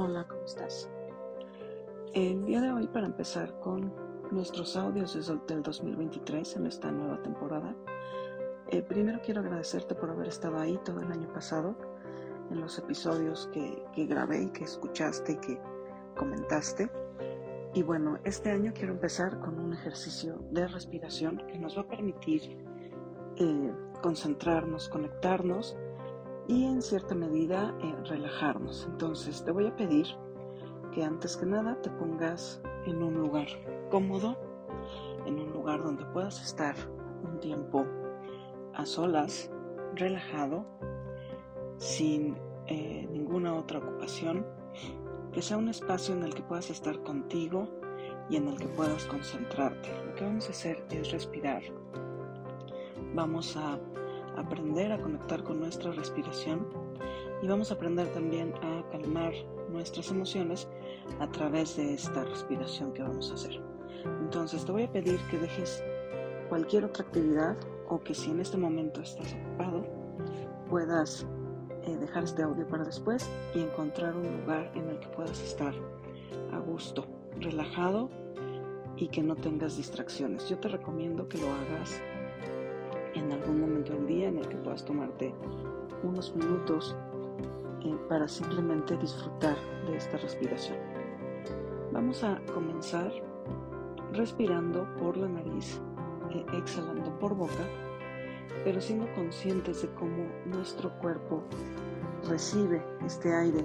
Hola, ¿cómo estás? El día de hoy, para empezar con nuestros audios desde el 2023 en esta nueva temporada, eh, primero quiero agradecerte por haber estado ahí todo el año pasado en los episodios que, que grabé y que escuchaste y que comentaste. Y bueno, este año quiero empezar con un ejercicio de respiración que nos va a permitir eh, concentrarnos, conectarnos y en cierta medida eh, relajarnos. Entonces te voy a pedir que antes que nada te pongas en un lugar cómodo, en un lugar donde puedas estar un tiempo a solas, relajado, sin eh, ninguna otra ocupación, que sea un espacio en el que puedas estar contigo y en el que puedas concentrarte. Lo que vamos a hacer es respirar. Vamos a aprender a conectar con nuestra respiración y vamos a aprender también a calmar nuestras emociones a través de esta respiración que vamos a hacer. Entonces te voy a pedir que dejes cualquier otra actividad o que si en este momento estás ocupado puedas eh, dejar este audio para después y encontrar un lugar en el que puedas estar a gusto, relajado y que no tengas distracciones. Yo te recomiendo que lo hagas en algún momento del día en el que puedas tomarte unos minutos eh, para simplemente disfrutar de esta respiración. Vamos a comenzar respirando por la nariz, eh, exhalando por boca, pero siendo conscientes de cómo nuestro cuerpo recibe este aire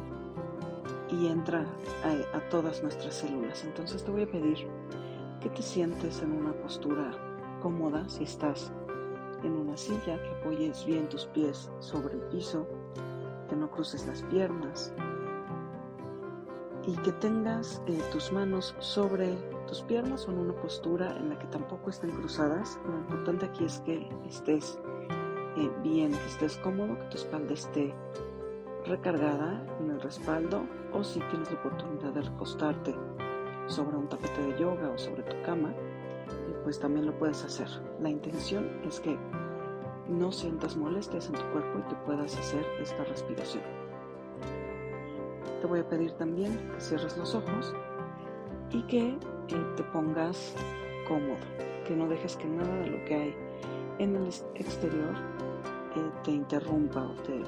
y entra a, a todas nuestras células. Entonces te voy a pedir que te sientes en una postura cómoda si estás en una silla, que apoyes bien tus pies sobre el piso, que no cruces las piernas y que tengas eh, tus manos sobre tus piernas o en una postura en la que tampoco estén cruzadas. Lo importante aquí es que estés eh, bien, que estés cómodo, que tu espalda esté recargada en el respaldo o si tienes la oportunidad de recostarte sobre un tapete de yoga o sobre tu cama, pues también lo puedes hacer. La intención es que no sientas molestias en tu cuerpo y que puedas hacer esta respiración. Te voy a pedir también que cierres los ojos y que eh, te pongas cómodo, que no dejes que nada de lo que hay en el exterior eh, te interrumpa o te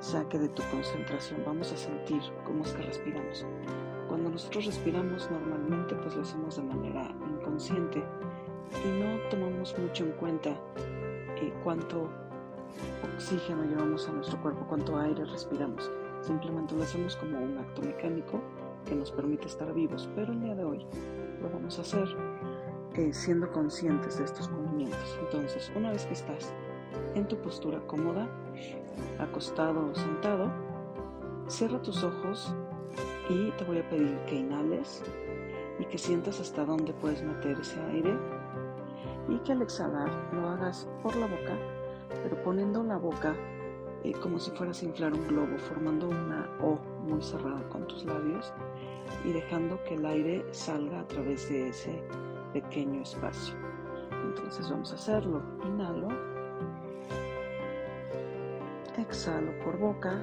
saque de tu concentración. Vamos a sentir cómo es que respiramos. Cuando nosotros respiramos normalmente pues lo hacemos de manera inconsciente y no tomamos mucho en cuenta cuánto oxígeno llevamos a nuestro cuerpo, cuánto aire respiramos. Simplemente lo hacemos como un acto mecánico que nos permite estar vivos, pero el día de hoy lo vamos a hacer eh, siendo conscientes de estos movimientos. Entonces, una vez que estás en tu postura cómoda, acostado o sentado, cierra tus ojos y te voy a pedir que inhales y que sientas hasta dónde puedes meter ese aire y que al exhalar lo hagas por la boca, pero poniendo la boca eh, como si fueras a inflar un globo, formando una O muy cerrada con tus labios y dejando que el aire salga a través de ese pequeño espacio. Entonces vamos a hacerlo. Inhalo. Exhalo por boca.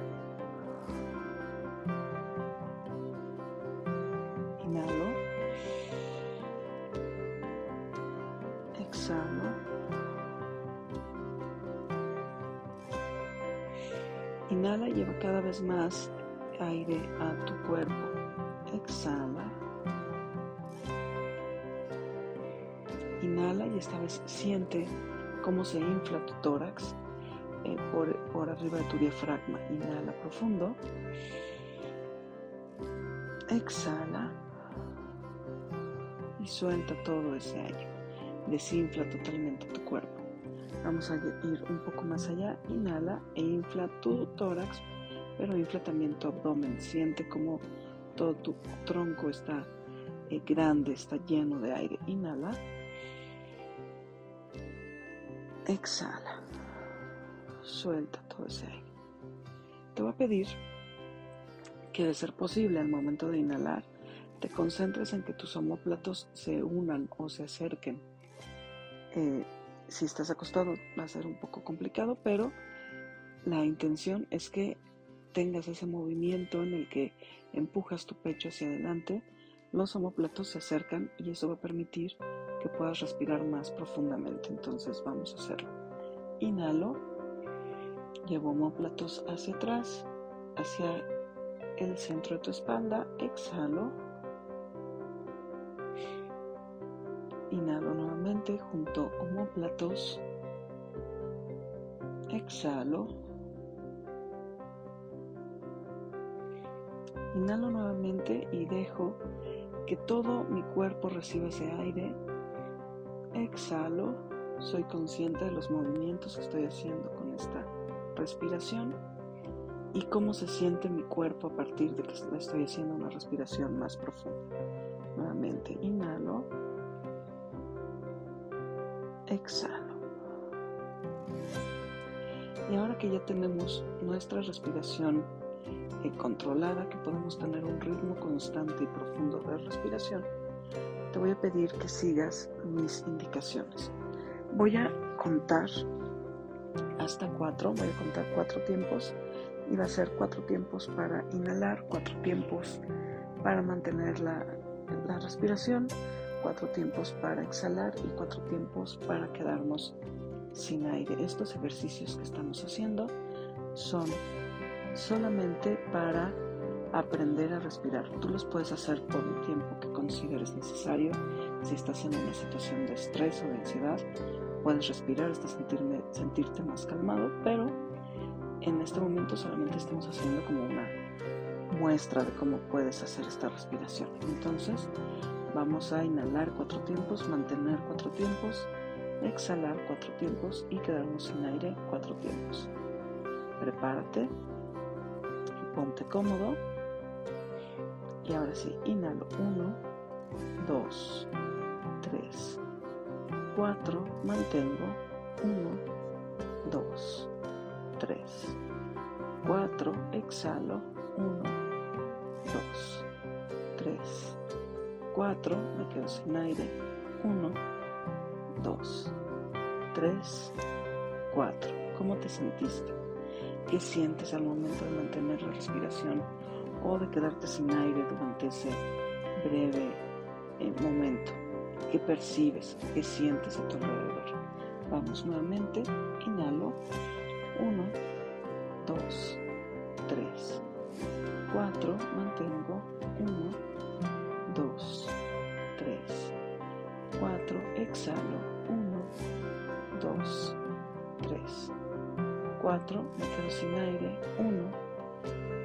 Inhala y lleva cada vez más aire a tu cuerpo. Exhala. Inhala y esta vez siente cómo se infla tu tórax eh, por, por arriba de tu diafragma. Inhala profundo. Exhala. Y suelta todo ese aire. Desinfla totalmente tu cuerpo. Vamos a ir un poco más allá. Inhala e infla tu tórax, pero infla también tu abdomen. Siente como todo tu tronco está eh, grande, está lleno de aire. Inhala. Exhala. Suelta todo ese aire. Te voy a pedir que de ser posible al momento de inhalar, te concentres en que tus homóplatos se unan o se acerquen. Eh, si estás acostado va a ser un poco complicado, pero la intención es que tengas ese movimiento en el que empujas tu pecho hacia adelante, los omoplatos se acercan y eso va a permitir que puedas respirar más profundamente. Entonces vamos a hacerlo. Inhalo, llevo omoplatos hacia atrás, hacia el centro de tu espalda, exhalo. Inhalo nuevamente junto omoplatos. Exhalo. Inhalo nuevamente y dejo que todo mi cuerpo reciba ese aire. Exhalo. Soy consciente de los movimientos que estoy haciendo con esta respiración y cómo se siente mi cuerpo a partir de que estoy haciendo una respiración más profunda. Nuevamente, inhalo. Exhalo. Y ahora que ya tenemos nuestra respiración eh, controlada, que podemos tener un ritmo constante y profundo de respiración, te voy a pedir que sigas mis indicaciones. Voy a contar hasta cuatro, voy a contar cuatro tiempos y va a ser cuatro tiempos para inhalar, cuatro tiempos para mantener la, la respiración, cuatro tiempos para exhalar y cuatro tiempos para quedarnos sin aire. Estos ejercicios que estamos haciendo son solamente para aprender a respirar. Tú los puedes hacer por el tiempo que consideres necesario. Si estás en una situación de estrés o de ansiedad, puedes respirar hasta sentirme, sentirte más calmado, pero en este momento solamente estamos haciendo como una muestra de cómo puedes hacer esta respiración. Entonces, vamos a inhalar cuatro tiempos, mantener cuatro tiempos, exhalar cuatro tiempos y quedarnos sin aire cuatro tiempos. Prepárate, ponte cómodo. Y ahora sí, inhalo. 1, 2, 3, 4, mantengo. 1, 2, 3, 4, exhalo. 1, 2, 3, 4, me quedo sin aire 1, 2, 3, 4. ¿Cómo te sentiste? ¿Qué sientes al momento de mantener la respiración o de quedarte sin aire durante ese breve eh, momento? ¿Qué percibes? ¿Qué sientes a tu alrededor? Vamos nuevamente, inhalo, 1, 2, 3, 4, mantengo, 1, exhalo, 1, 2, 3, 4, me quedo sin aire, 1,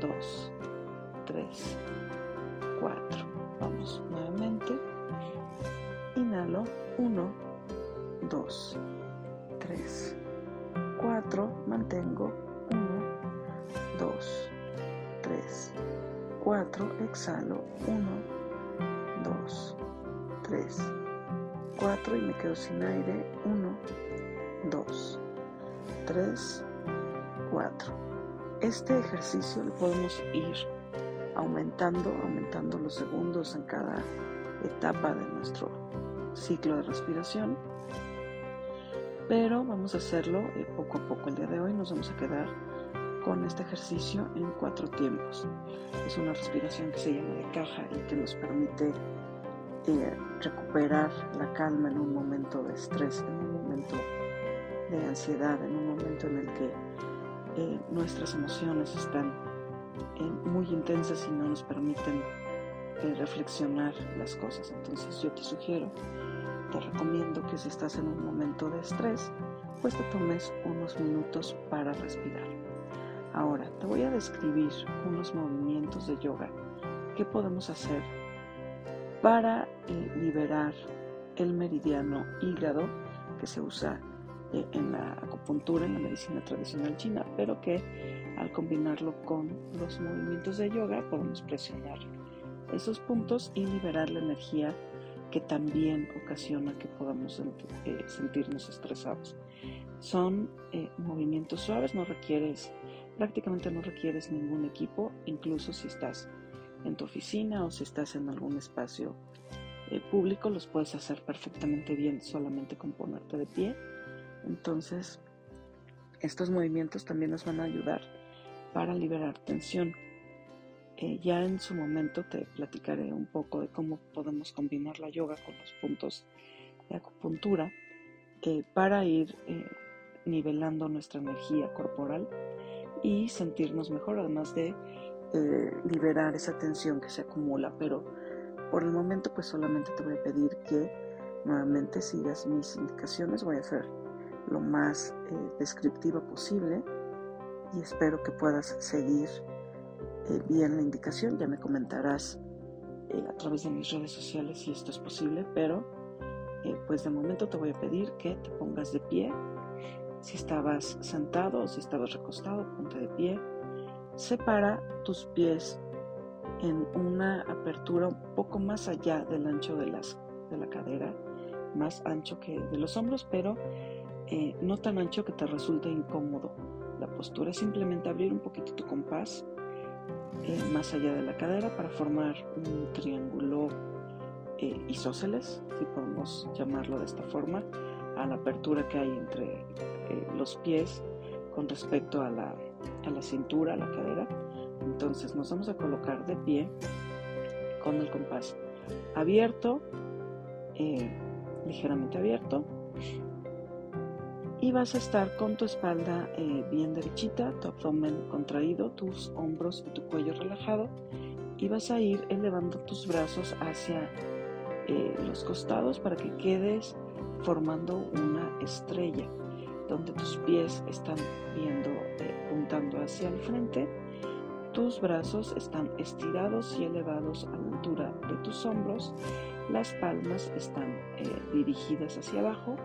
2, 3, 4. Vamos nuevamente. Inhalo, 1, 2, 3, 4, mantengo, 1, 2, 3, 4, exhalo, 1, 4 y me quedo sin aire, 1, 2, 3, 4. Este ejercicio lo podemos ir aumentando, aumentando los segundos en cada etapa de nuestro ciclo de respiración. Pero vamos a hacerlo eh, poco a poco el día de hoy. Nos vamos a quedar con este ejercicio en cuatro tiempos. Es una respiración que se llama de caja y que nos permite eh, recuperar la calma en un momento de estrés, en un momento de ansiedad, en un momento en el que eh, nuestras emociones están muy intensas y no nos permiten reflexionar las cosas. Entonces yo te sugiero, te recomiendo que si estás en un momento de estrés, pues te tomes unos minutos para respirar. Ahora te voy a describir unos movimientos de yoga que podemos hacer para eh, liberar el meridiano hígado que se usa eh, en la acupuntura, en la medicina tradicional china, pero que al combinarlo con los movimientos de yoga podemos presionar esos puntos y liberar la energía que también ocasiona que podamos eh, sentirnos estresados. Son eh, movimientos suaves, no requieres, prácticamente no requieres ningún equipo, incluso si estás en tu oficina o si estás en algún espacio eh, público, los puedes hacer perfectamente bien solamente con ponerte de pie. Entonces, estos movimientos también nos van a ayudar para liberar tensión. Eh, ya en su momento te platicaré un poco de cómo podemos combinar la yoga con los puntos de acupuntura para ir eh, nivelando nuestra energía corporal y sentirnos mejor, además de liberar esa tensión que se acumula. Pero por el momento pues solamente te voy a pedir que nuevamente sigas mis indicaciones, voy a ser lo más descriptiva posible y espero que puedas seguir eh, bien la indicación. Ya me comentarás eh, a través de mis redes sociales si esto es posible, pero eh, pues de momento te voy a pedir que te pongas de pie. Si estabas sentado o si estabas recostado, ponte de pie. Separa tus pies en una apertura un poco más allá del ancho de, las, de la cadera, más ancho que de los hombros, pero no tan ancho que te resulte incómodo. La postura es simplemente abrir un poquito tu compás eh, más allá de la cadera para formar un triángulo eh, isósceles, si podemos llamarlo de esta forma, a la apertura que hay entre eh, los pies con respecto a la, a la cintura, a la cadera. Entonces nos vamos a colocar de pie con el compás abierto, ligeramente abierto, y vas a estar con tu espalda eh, bien derechita, tu abdomen contraído, tus hombros y tu cuello relajado y vas a ir elevando tus brazos hacia eh, los costados para que quedes formando una estrella donde tus pies están viendo, eh, apuntando hacia el frente. Tus brazos están estirados y elevados a la altura de tus hombros. Las palmas están dirigidas hacia abajo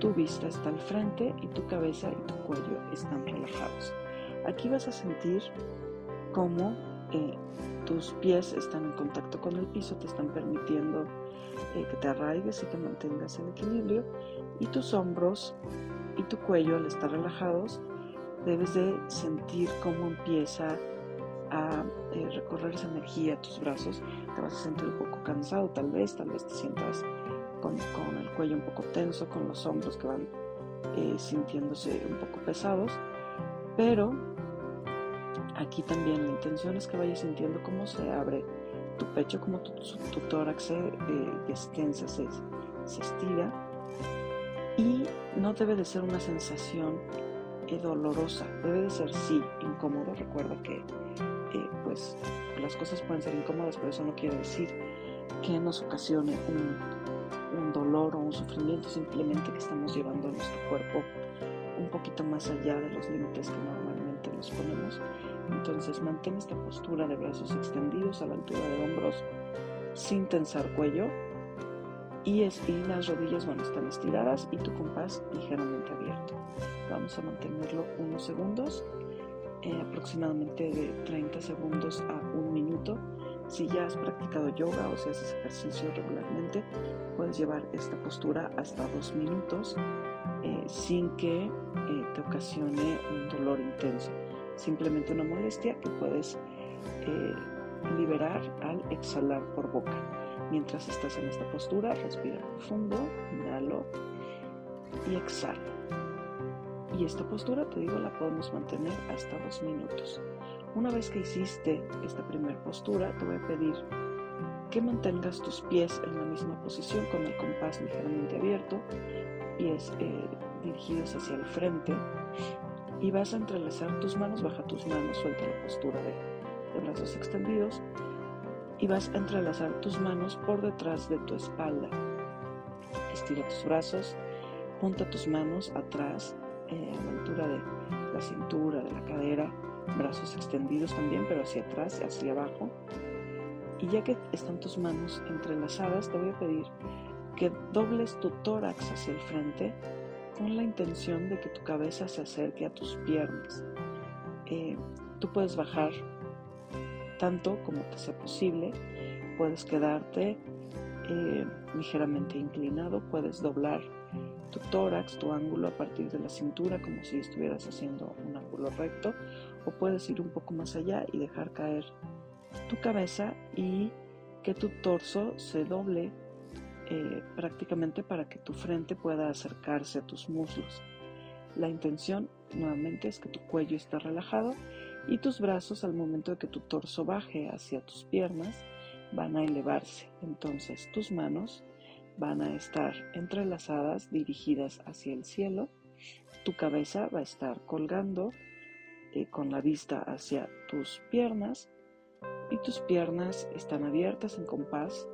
tu vista está al frente y tu cabeza y tu cuello están relajados. Aquí vas a sentir cómo eh, tus pies están en contacto con el piso, te están permitiendo eh, que te arraigues y que mantengas el equilibrio. Y tus hombros y tu cuello al estar relajados, debes de sentir cómo empieza a eh, recorrer esa energía a tus brazos. Te vas a sentir un poco cansado tal vez, tal vez te sientas con, el cuello un poco tenso, con los hombros que van eh, sintiéndose un poco pesados, pero aquí también la intención es que vayas sintiendo cómo se abre tu pecho, como tu, tórax se eh, se, estira y no debe de ser una sensación dolorosa, debe de ser sí incómodo, recuerda que pues las cosas pueden ser incómodas, pero eso no quiere decir que nos ocasione un un dolor o un sufrimiento, simplemente que estamos llevando a nuestro cuerpo un poquito más allá de los límites que normalmente nos ponemos. Entonces mantén esta postura de brazos extendidos a la altura de hombros sin tensar cuello y, las rodillas van a estar estiradas y tu compás ligeramente abierto. Vamos a mantenerlo unos segundos, eh, aproximadamente de 30 segundos a un minuto si ya has practicado yoga o si haces ejercicio regularmente, puedes llevar esta postura hasta dos minutos eh, sin que eh, te ocasione un dolor intenso. Simplemente una molestia que puedes liberar al exhalar por boca. Mientras estás en esta postura, respira profundo, inhalo y exhala. Y esta postura, te digo, la podemos mantener hasta dos minutos. Una vez que hiciste esta primera postura, te voy a pedir que mantengas tus pies en la misma posición con el compás ligeramente abierto, pies eh, dirigidos hacia el frente y vas a entrelazar tus manos, baja tus manos, suelta la postura de, de brazos extendidos y vas a entrelazar tus manos por detrás de tu espalda. Estira tus brazos, junta tus manos atrás eh, a la altura de la cintura, de la cadera brazos extendidos también, pero hacia atrás, hacia abajo. Y ya que están tus manos entrelazadas, te voy a pedir que dobles tu tórax hacia el frente con la intención de que tu cabeza se acerque a tus piernas. Eh, tú puedes bajar tanto como te sea posible, puedes quedarte eh, ligeramente inclinado, puedes doblar tu tórax, tu ángulo a partir de la cintura como si estuvieras haciendo un ángulo recto o puedes ir un poco más allá y dejar caer tu cabeza y que tu torso se doble eh, prácticamente para que tu frente pueda acercarse a tus muslos. La intención nuevamente es que tu cuello esté relajado Y tus brazos al momento de que tu torso baje hacia tus piernas van a elevarse. Entonces tus manos van a estar entrelazadas, dirigidas hacia el cielo. Tu cabeza va a estar colgando eh, con la vista hacia tus piernas y tus piernas están abiertas en compás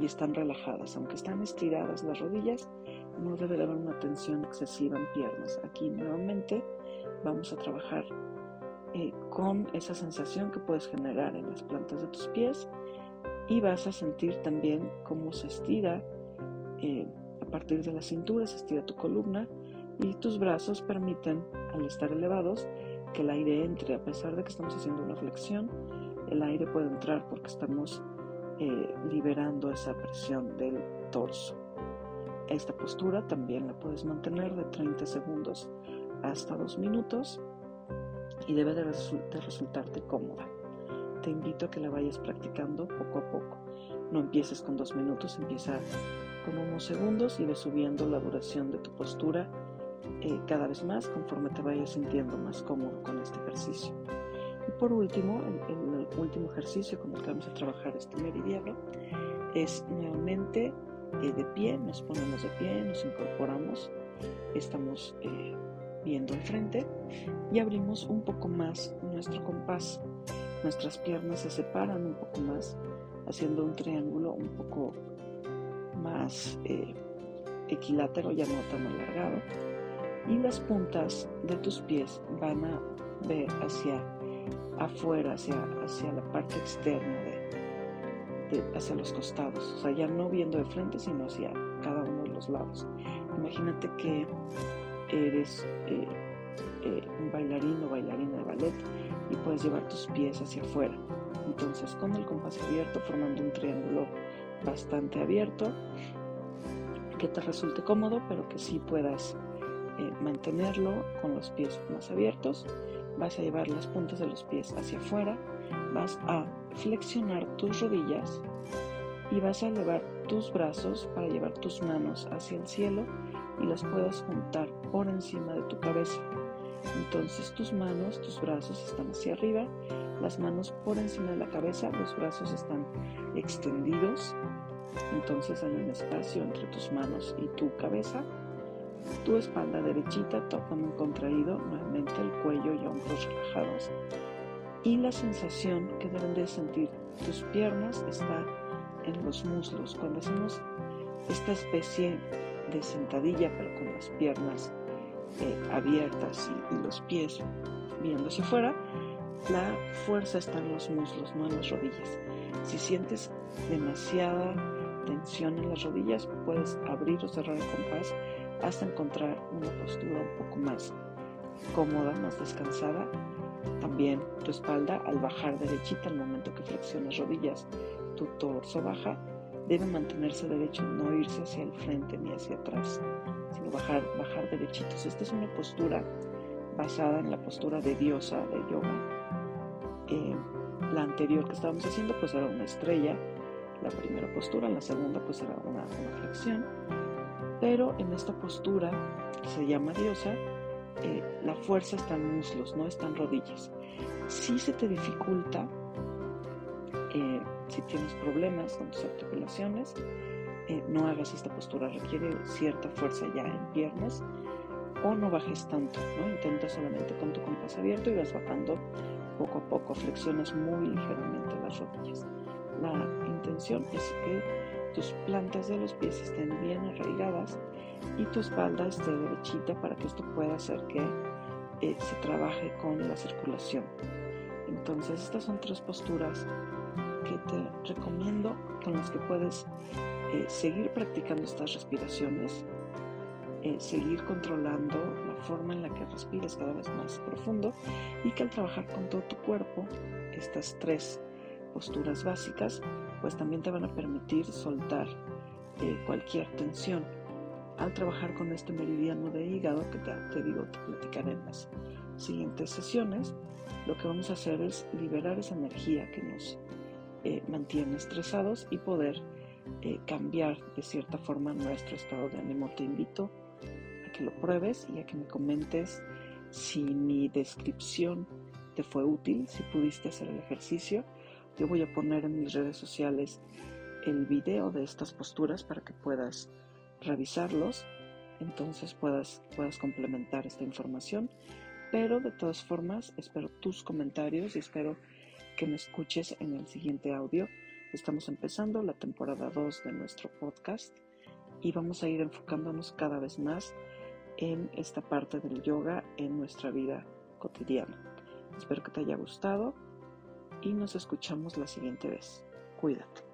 y están relajadas. Aunque están estiradas las rodillas, no debe haber una tensión excesiva en piernas. Aquí nuevamente vamos a trabajar eh, con esa sensación que puedes generar en las plantas de tus pies y vas a sentir también cómo se estira eh, a partir de la cintura, se estira tu columna y tus brazos permiten, al estar elevados, que el aire entre, a pesar de que estamos haciendo una flexión, el aire puede entrar porque estamos eh, liberando esa presión del torso. Esta postura también la puedes mantener de 30 segundos hasta 2 minutos y debe de, de resultarte cómoda. Te invito a que la vayas practicando poco a poco. No empieces con 2 minutos, empieza con unos segundos y ve subiendo la duración de tu postura eh, cada vez más conforme te vayas sintiendo más cómodo con este ejercicio. Y por último, el, último ejercicio con el que vamos a trabajar este meridiano es nuevamente eh, de pie, nos ponemos de pie, nos incorporamos, estamos eh, viendo al frente y abrimos un poco más nuestro compás. Nuestras piernas se separan un poco más, haciendo un triángulo un poco más equilátero, ya no tan alargado y las puntas de tus pies van a ver hacia afuera, hacia, hacia la parte externa, de, hacia los costados, o sea, ya no viendo de frente, sino hacia cada uno de los lados. Imagínate que eres eh, eh, un bailarín o bailarina de ballet y puedes llevar tus pies hacia afuera. Entonces, con el compás abierto, formando un triángulo bastante abierto, que te resulte cómodo, pero que sí puedas eh, mantenerlo con los pies más abiertos. Vas a llevar las puntas de los pies hacia afuera. Vas a flexionar tus rodillas y vas a elevar tus brazos para llevar tus manos hacia el cielo y las puedas juntar por encima de tu cabeza. Entonces tus manos, tus brazos están hacia arriba, las manos por encima de la cabeza, los brazos están extendidos. Entonces hay un espacio entre tus manos y tu cabeza tu espalda derechita, un contraído, nuevamente el cuello y hombros relajados. Y la sensación que deben de sentir tus piernas está en los muslos. Cuando hacemos esta especie de sentadilla, pero con las piernas eh, abiertas y, los pies viéndose fuera, la fuerza está en los muslos, no en las rodillas. Si sientes demasiada tensión en las rodillas, puedes abrir o cerrar el compás hasta encontrar una postura un poco más cómoda, más descansada. También tu espalda al bajar derechita al momento que flexionas rodillas, tu torso baja, debe mantenerse derecho, no irse hacia el frente ni hacia atrás, sino bajar, bajar derechitos. Esta es una postura basada en la postura de diosa de yoga. Eh, la anterior que estábamos haciendo pues era una estrella, la primera postura, la segunda pues era una, una flexión pero en esta postura, que se llama diosa, eh, la fuerza está en muslos, no está en rodillas. Si se te dificulta, eh, si tienes problemas con tus articulaciones, eh, no hagas esta postura, requiere cierta fuerza ya en piernas o no bajes tanto, ¿no? intenta solamente con tu compás abierto y vas bajando poco a poco, flexionas muy ligeramente las rodillas. La intención es que tus plantas de los pies estén bien arraigadas y tu espalda esté derechita para que esto pueda hacer que eh, se trabaje con la circulación. Entonces estas son tres posturas que te recomiendo con las que puedes eh, seguir practicando estas respiraciones, eh, seguir controlando la forma en la que respiras cada vez más profundo y que al trabajar con todo tu cuerpo, estas tres posturas básicas, pues también te van a permitir soltar eh, cualquier tensión. Al trabajar con este meridiano de hígado, que te, digo, te platicaré en las siguientes sesiones, lo que vamos a hacer es liberar esa energía que nos eh, mantiene estresados y poder eh, cambiar de cierta forma nuestro estado de ánimo. Te invito a que lo pruebes y a que me comentes si mi descripción te fue útil, si pudiste hacer el ejercicio. Yo voy a poner en mis redes sociales el video de estas posturas para que puedas revisarlos, entonces puedas, puedas complementar esta información. Pero de todas formas, espero tus comentarios y espero que me escuches en el siguiente audio. Estamos empezando la temporada 2 de nuestro podcast y vamos a ir enfocándonos cada vez más en esta parte del yoga en nuestra vida cotidiana. Espero que te haya gustado y nos escuchamos la siguiente vez. Cuídate.